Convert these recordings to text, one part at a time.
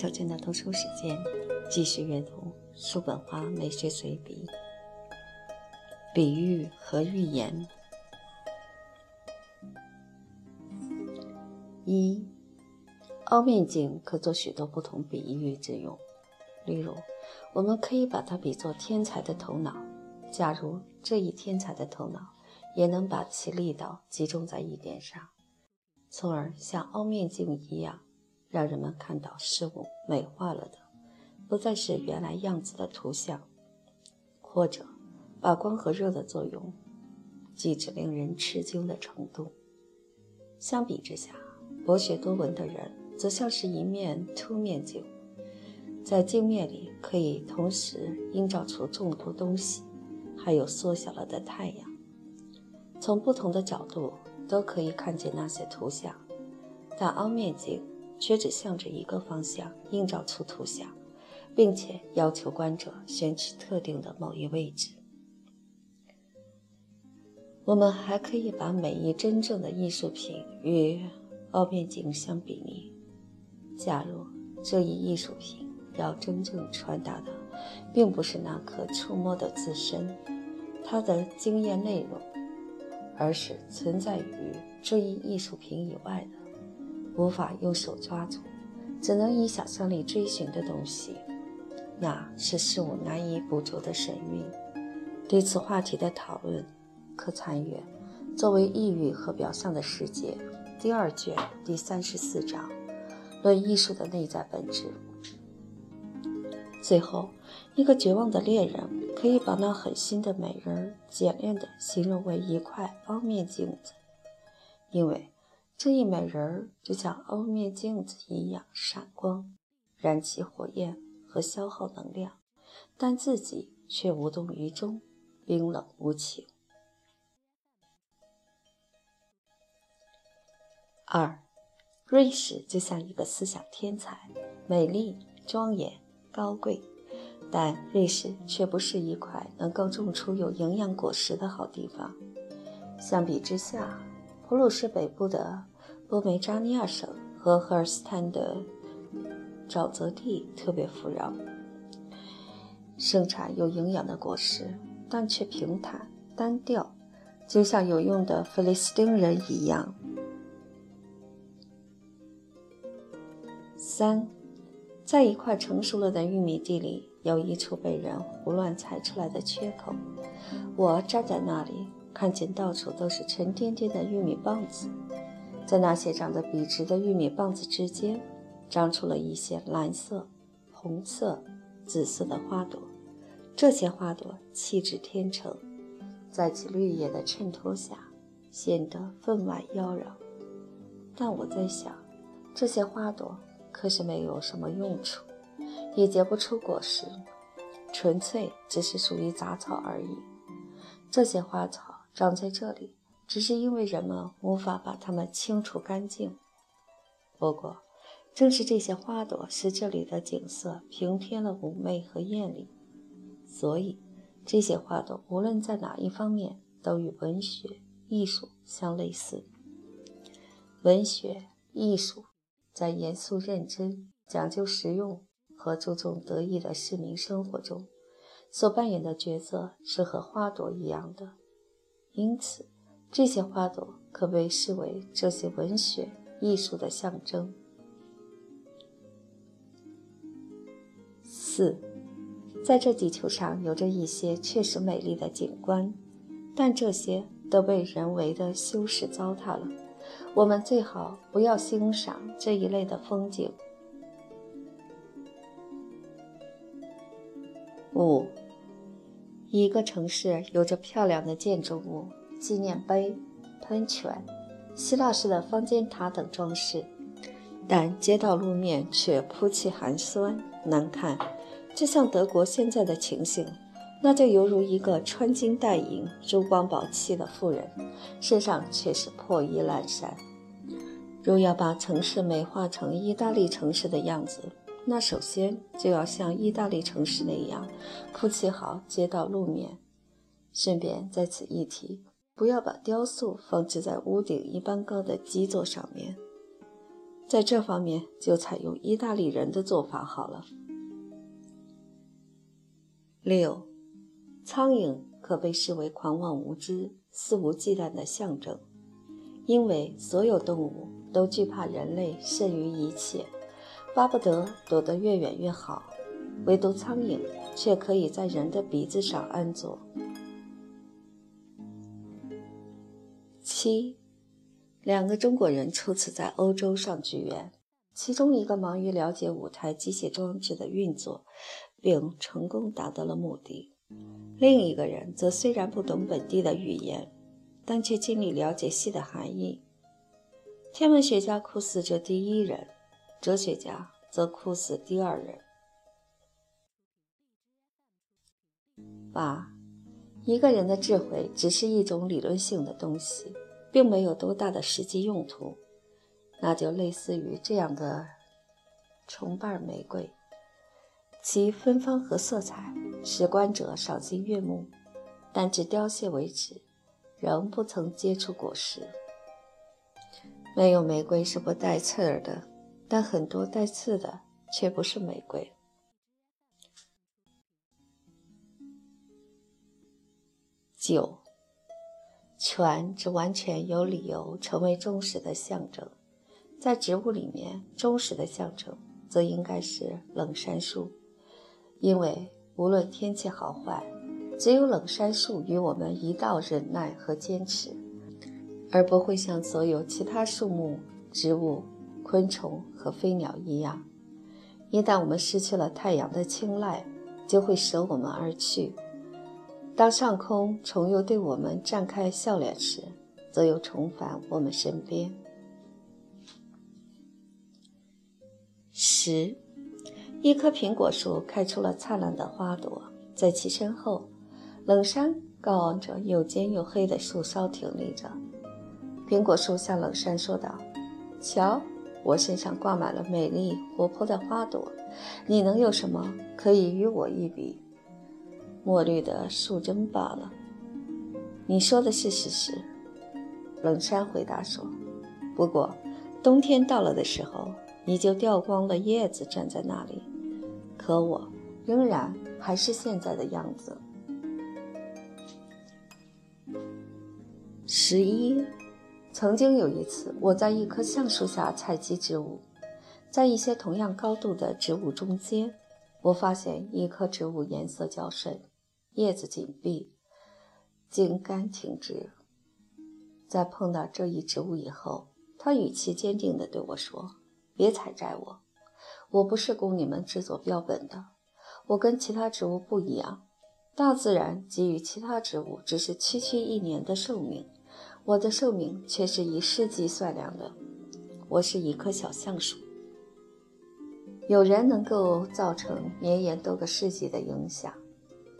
小娟的读书时间，继续阅读叔本华美学随笔。比喻和寓言。一，凹面镜可做许多不同比喻之用。例如，我们可以把它比作天才的头脑。假如这一天才的头脑也能把其力道集中在一点上，从而像凹面镜一样。让人们看到事物美化了的，不再是原来样子的图像，或者把光和热的作用记至令人吃惊的程度。相比之下，博学多闻的人则像是一面凸面镜，在镜面里可以同时映照出众多东西，还有缩小了的太阳，从不同的角度都可以看见那些图像。但凹面镜。却只向着一个方向映照出图像，并且要求观者选取特定的某一位置。我们还可以把每一真正的艺术品与凹面镜相比拟。假如这一艺术品要真正传达的，并不是那可触摸的自身，它的经验内容，而是存在于这一艺术品以外的。无法用手抓住，只能以想象力追寻的东西，那是事物难以捕捉的神韵。对此话题的讨论，可参阅《作为意欲和表象的世界》第二卷第三十四章《论艺术的内在本质》。最后，一个绝望的猎人可以把那狠心的美人简练地形容为一块凹面镜子，因为。这一美人儿就像凹面镜子一样闪光，燃起火焰和消耗能量，但自己却无动于衷，冰冷无情。二，瑞士就像一个思想天才，美丽、庄严、高贵，但瑞士却不是一块能够种出有营养果实的好地方。相比之下，普鲁士北部的。波梅扎尼亚省和赫尔斯坦的沼泽地特别富饶，盛产有营养的果实，但却平坦单调，就像有用的菲利斯丁人一样。三，在一块成熟了的玉米地里，有一处被人胡乱踩出来的缺口。我站在那里，看见到处都是沉甸甸的玉米棒子。在那些长得笔直的玉米棒子之间，长出了一些蓝色、红色、紫色的花朵。这些花朵气质天成，在其绿叶的衬托下，显得分外妖娆。但我在想，这些花朵可是没有什么用处，也结不出果实，纯粹只是属于杂草而已。这些花草长在这里。只是因为人们无法把它们清除干净。不过，正是这些花朵使这里的景色平添了妩媚和艳丽。所以，这些花朵无论在哪一方面都与文学、艺术相类似。文学、艺术在严肃认真、讲究实用和注重得意的市民生活中所扮演的角色是和花朵一样的。因此。这些花朵可被视为这些文学艺术的象征。四，在这地球上有着一些确实美丽的景观，但这些都被人为的修饰糟蹋了。我们最好不要欣赏这一类的风景。五，一个城市有着漂亮的建筑物。纪念碑、喷泉、希腊式的方尖塔等装饰，但街道路面却铺砌寒酸难看，就像德国现在的情形。那就犹如一个穿金戴银、珠光宝气的妇人，身上却是破衣烂衫。若要把城市美化成意大利城市的样子，那首先就要像意大利城市那样铺砌好街道路面。顺便在此一提。不要把雕塑放置在屋顶一般高的基座上面。在这方面就采用意大利人的做法好了。六，苍蝇可被视为狂妄无知、肆无忌惮的象征，因为所有动物都惧怕人类胜于一切，巴不得躲得越远越好。唯独苍蝇却可以在人的鼻子上安坐。七，两个中国人初次在欧洲上剧院，其中一个忙于了解舞台机械装置的运作，并成功达到了目的；另一个人则虽然不懂本地的语言，但却尽力了解戏的含义。天文学家酷似这第一人，哲学家则酷似第二人。八，一个人的智慧只是一种理论性的东西，并没有多大的实际用途。那就类似于这样的重瓣玫瑰，其芬芳和色彩使观者赏心悦目，但至凋谢为止，仍不曾结出果实。没有玫瑰是不带刺儿的，但很多带刺的却不是玫瑰。九，犬只完全有理由成为忠实的象征。在植物里面，忠实的象征则应该是冷杉树，因为无论天气好坏，只有冷杉树与我们一道忍耐和坚持，而不会像所有其他树木、植物、昆虫和飞鸟一样，一旦我们失去了太阳的青睐，就会舍我们而去。当上空重又对我们绽开笑脸时，则又重返我们身边。十，一棵苹果树开出了灿烂的花朵，在其身后，冷杉高昂着又尖又黑的树梢挺立着。苹果树向冷杉说道：“瞧，我身上挂满了美丽活泼的花朵，你能有什么可以与我一比？”墨绿的树针罢了。你说的是事实，冷杉回答说。不过，冬天到了的时候，你就掉光了叶子站在那里，可我仍然还是现在的样子。十一，曾经有一次，我在一棵橡树下采集植物，在一些同样高度的植物中间，我发现一棵植物颜色较深。叶子紧闭，茎干挺直。在碰到这一植物以后，他语气坚定地对我说：“别采摘我，我不是供你们制作标本的。我跟其他植物不一样，大自然给予其他植物只是区区一年的寿命，我的寿命却是以世纪算量的。我是一棵小橡树。有人能够造成绵延多个世纪的影响。”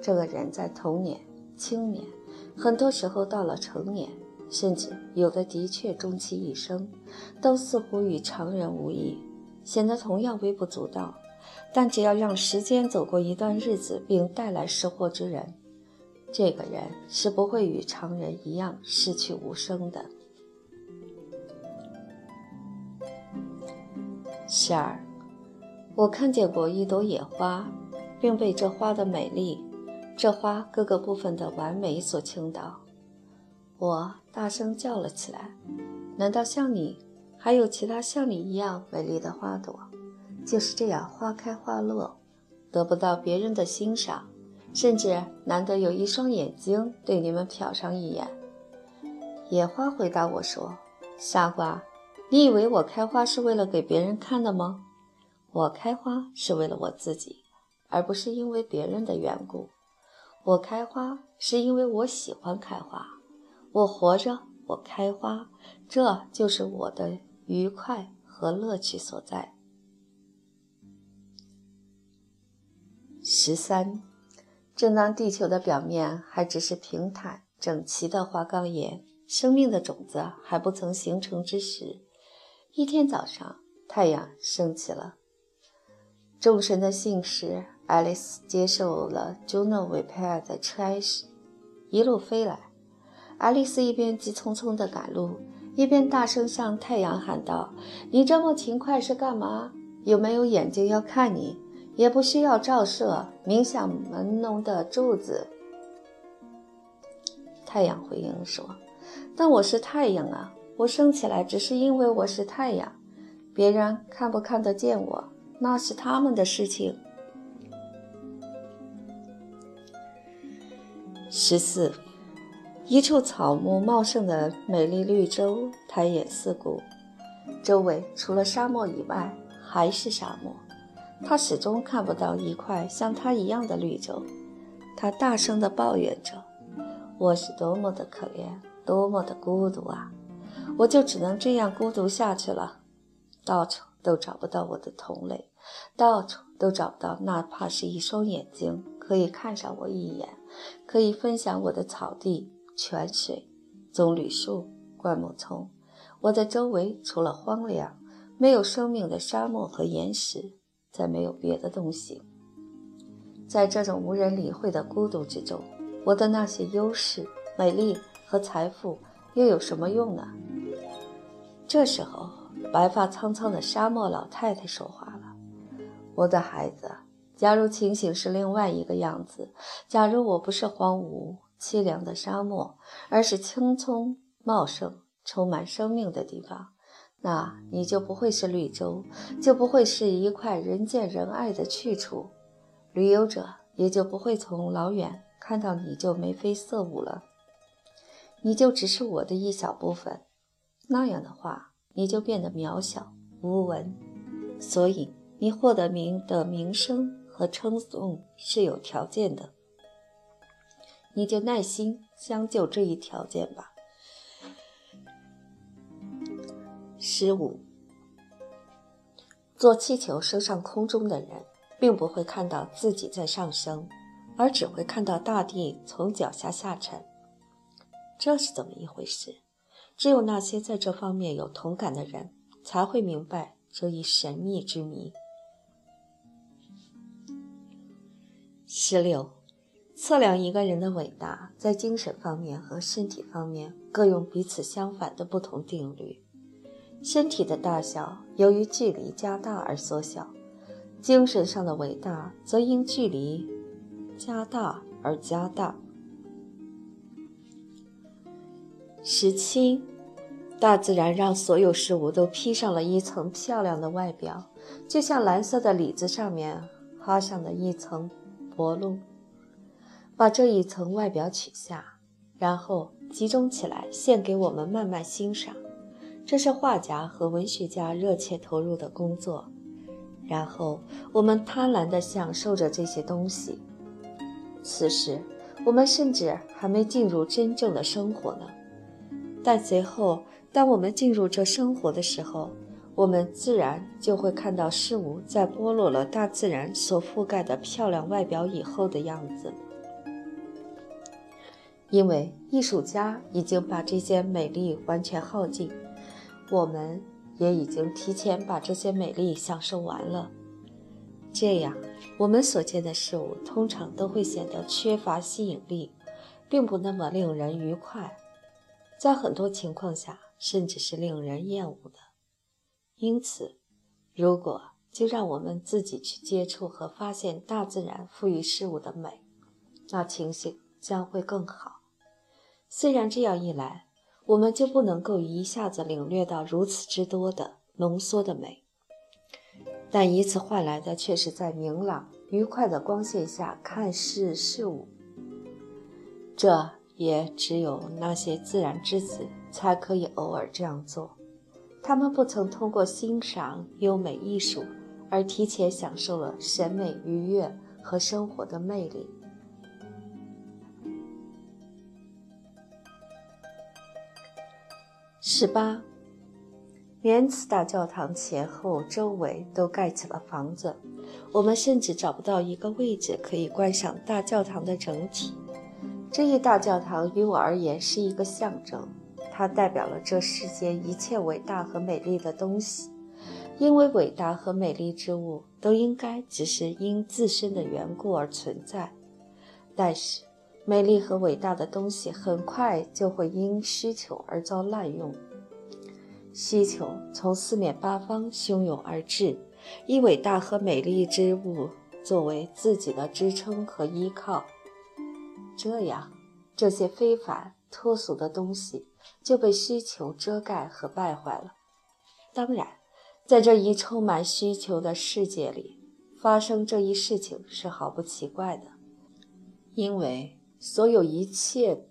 这个人在童年、青年，很多时候到了成年，甚至有的的确终其一生，都似乎与常人无异，显得同样微不足道。但只要让时间走过一段日子，并带来识货之人，这个人是不会与常人一样失去无声的。十二，我看见过一朵野花，并被这花的美丽。这花各个部分的完美所倾倒，我大声叫了起来：“难道像你，还有其他像你一样美丽的花朵，就是这样花开花落，得不到别人的欣赏，甚至难得有一双眼睛对你们瞟上一眼？”野花回答我说：“傻瓜，你以为我开花是为了给别人看的吗？我开花是为了我自己，而不是因为别人的缘故。”我开花是因为我喜欢开花，我活着，我开花，这就是我的愉快和乐趣所在。十三，正当地球的表面还只是平坦整齐的花岗岩，生命的种子还不曾形成之时，一天早上，太阳升起了。众神的信使爱丽丝接受了朱诺·韦佩尔的差使，一路飞来。爱丽丝一边急匆匆地赶路，一边大声向太阳喊道：“你这么勤快是干嘛？有没有眼睛要看你？也不需要照射，冥想门弄的柱子。”太阳回应说：“但我是太阳啊，我升起来只是因为我是太阳，别人看不看得见我，那是他们的事情。”十四。一处草木茂盛的美丽绿洲，抬眼四顾，周围除了沙漠以外还是沙漠。他始终看不到一块像他一样的绿洲。他大声地抱怨着：“我是多么的可怜，多么的孤独啊！我就只能这样孤独下去了。到处都找不到我的同类，到处都找不到哪怕是一双眼睛可以看上我一眼，可以分享我的草地。”泉水、棕榈树、灌木丛，我的周围除了荒凉、没有生命的沙漠和岩石，再没有别的东西。在这种无人理会的孤独之中，我的那些优势、美丽和财富又有什么用呢？这时候，白发苍苍的沙漠老太太说话了：“我的孩子，假如情形是另外一个样子，假如我不是荒芜。”凄凉的沙漠，而是青葱茂盛、充满生命的地方，那你就不会是绿洲，就不会是一块人见人爱的去处，旅游者也就不会从老远看到你就眉飞色舞了，你就只是我的一小部分，那样的话，你就变得渺小无闻，所以你获得名的名声和称颂是有条件的。你就耐心将就这一条件吧。十五，做气球升上空中的人，并不会看到自己在上升，而只会看到大地从脚下下沉。这是怎么一回事？只有那些在这方面有同感的人，才会明白这一神秘之谜。十六。测量一个人的伟大，在精神方面和身体方面各用彼此相反的不同定律。身体的大小由于距离加大而缩小，精神上的伟大则因距离加大而加大。十七，大自然让所有事物都披上了一层漂亮的外表，就像蓝色的李子上面画上的一层薄露。把这一层外表取下，然后集中起来，献给我们慢慢欣赏。这是画家和文学家热切投入的工作。然后我们贪婪地享受着这些东西。此时，我们甚至还没进入真正的生活呢。但随后，当我们进入这生活的时候，我们自然就会看到事物在剥落了大自然所覆盖的漂亮外表以后的样子。因为艺术家已经把这些美丽完全耗尽，我们也已经提前把这些美丽享受完了。这样，我们所见的事物通常都会显得缺乏吸引力，并不那么令人愉快，在很多情况下，甚至是令人厌恶的。因此，如果就让我们自己去接触和发现大自然赋予事物的美，那情形将会更好。虽然这样一来，我们就不能够一下子领略到如此之多的浓缩的美，但以此换来的却是在明朗愉快的光线下看视事物。这也只有那些自然之子才可以偶尔这样做，他们不曾通过欣赏优美艺术而提前享受了审美愉悦和生活的魅力。十八，连此大教堂前后周围都盖起了房子，我们甚至找不到一个位置可以观赏大教堂的整体。这一大教堂于我而言是一个象征，它代表了这世间一切伟大和美丽的东西，因为伟大和美丽之物都应该只是因自身的缘故而存在，但是。美丽和伟大的东西很快就会因需求而遭滥用，需求从四面八方汹涌而至，以伟大和美丽之物作为自己的支撑和依靠。这样，这些非凡脱俗的东西就被需求遮盖和败坏了。当然，在这一充满需求的世界里，发生这一事情是毫不奇怪的，因为所有一切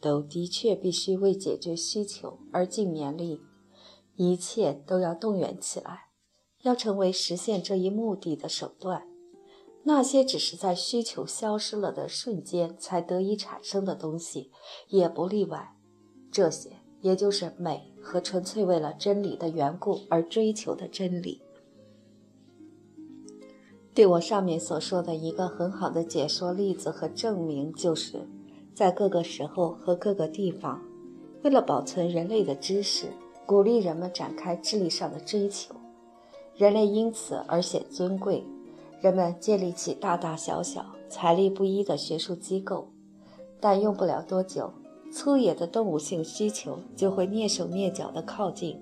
都的确必须为解决需求而尽绵力，一切都要动员起来，要成为实现这一目的的手段。那些只是在需求消失了的瞬间才得以产生的东西，也不例外。这些，也就是美和纯粹为了真理的缘故而追求的真理。对我上面所说的一个很好的解说例子和证明，就是在各个时候和各个地方，为了保存人类的知识，鼓励人们展开智力上的追求，人类因此而显尊贵。人们建立起大大小小、财力不一的学术机构，但用不了多久，粗野的动物性需求就会蹑手蹑脚地靠近。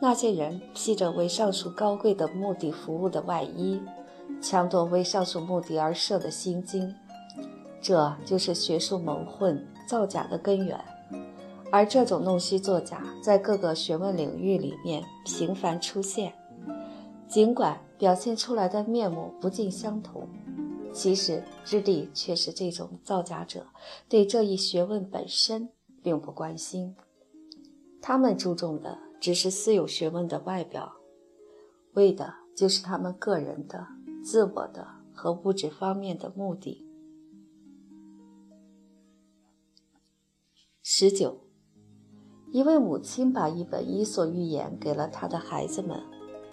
那些人披着为上述高贵的目的服务的外衣，抢夺为上述目的而设的心经，这就是学术蒙混、造假的根源。而这种弄虚作假在各个学问领域里面频繁出现，尽管。表现出来的面目不尽相同，其实之地却是这种造假者对这一学问本身并不关心，他们注重的只是私有学问的外表，为的就是他们个人的、自我的和物质方面的目的。十九，一位母亲把一本《伊索寓言》给了他的孩子们。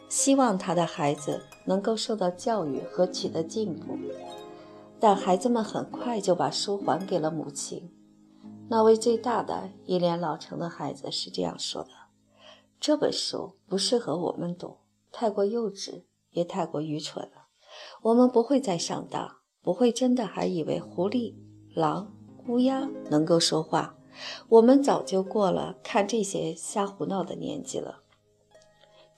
希望他的孩子能够受到教育和取得进步，但孩子们很快就把书还给了母亲。那位最大的一脸老成的孩子是这样说的：“这本书不适合我们读，太过幼稚，也太过愚蠢了。我们不会再上当，不会真的还以为狐狸、狼、乌鸦能够说话。我们早就过了看这些瞎胡闹的年纪了。”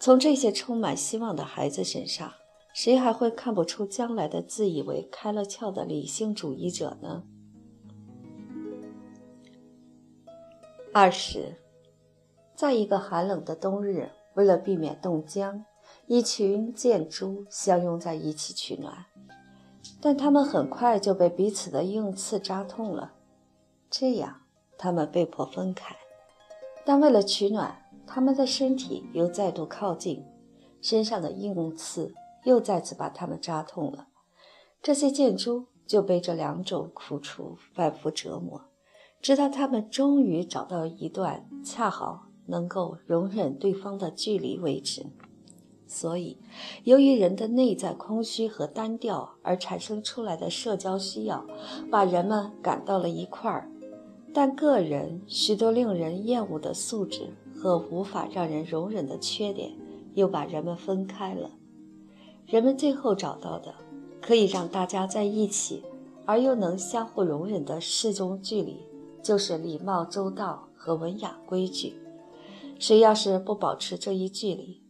从这些充满希望的孩子身上，谁还会看不出将来的自以为开了窍的理性主义者呢？二十，在一个寒冷的冬日，为了避免冻僵，一群箭猪相拥在一起取暖，但他们很快就被彼此的硬刺扎痛了，这样他们被迫分开。但为了取暖。他们的身体又再度靠近，身上的硬刺又再次把他们扎痛了。这些箭猪就被这两种苦楚反复折磨，直到他们终于找到一段恰好能够容忍对方的距离为止。所以，由于人的内在空虚和单调而产生出来的社交需要，把人们赶到了一块儿。但个人许多令人厌恶的素质。和无法让人容忍的缺点，又把人们分开了。人们最后找到的，可以让大家在一起，而又能相互容忍的适中距离，就是礼貌周到和文雅规矩。谁要是不保持这一距离，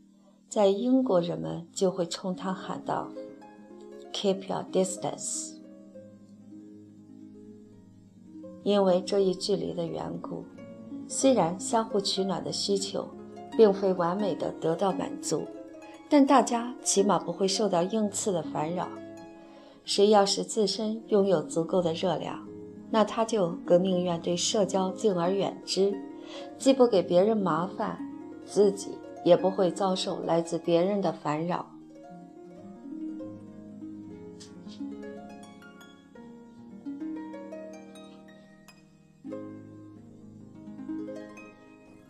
在英国人们就会冲他喊道：“Keep your distance。”因为这一距离的缘故。虽然相互取暖的需求并非完美的得到满足，但大家起码不会受到硬刺的烦扰。谁要是自身拥有足够的热量，那他就更宁愿对社交敬而远之，既不给别人麻烦，自己也不会遭受来自别人的烦扰。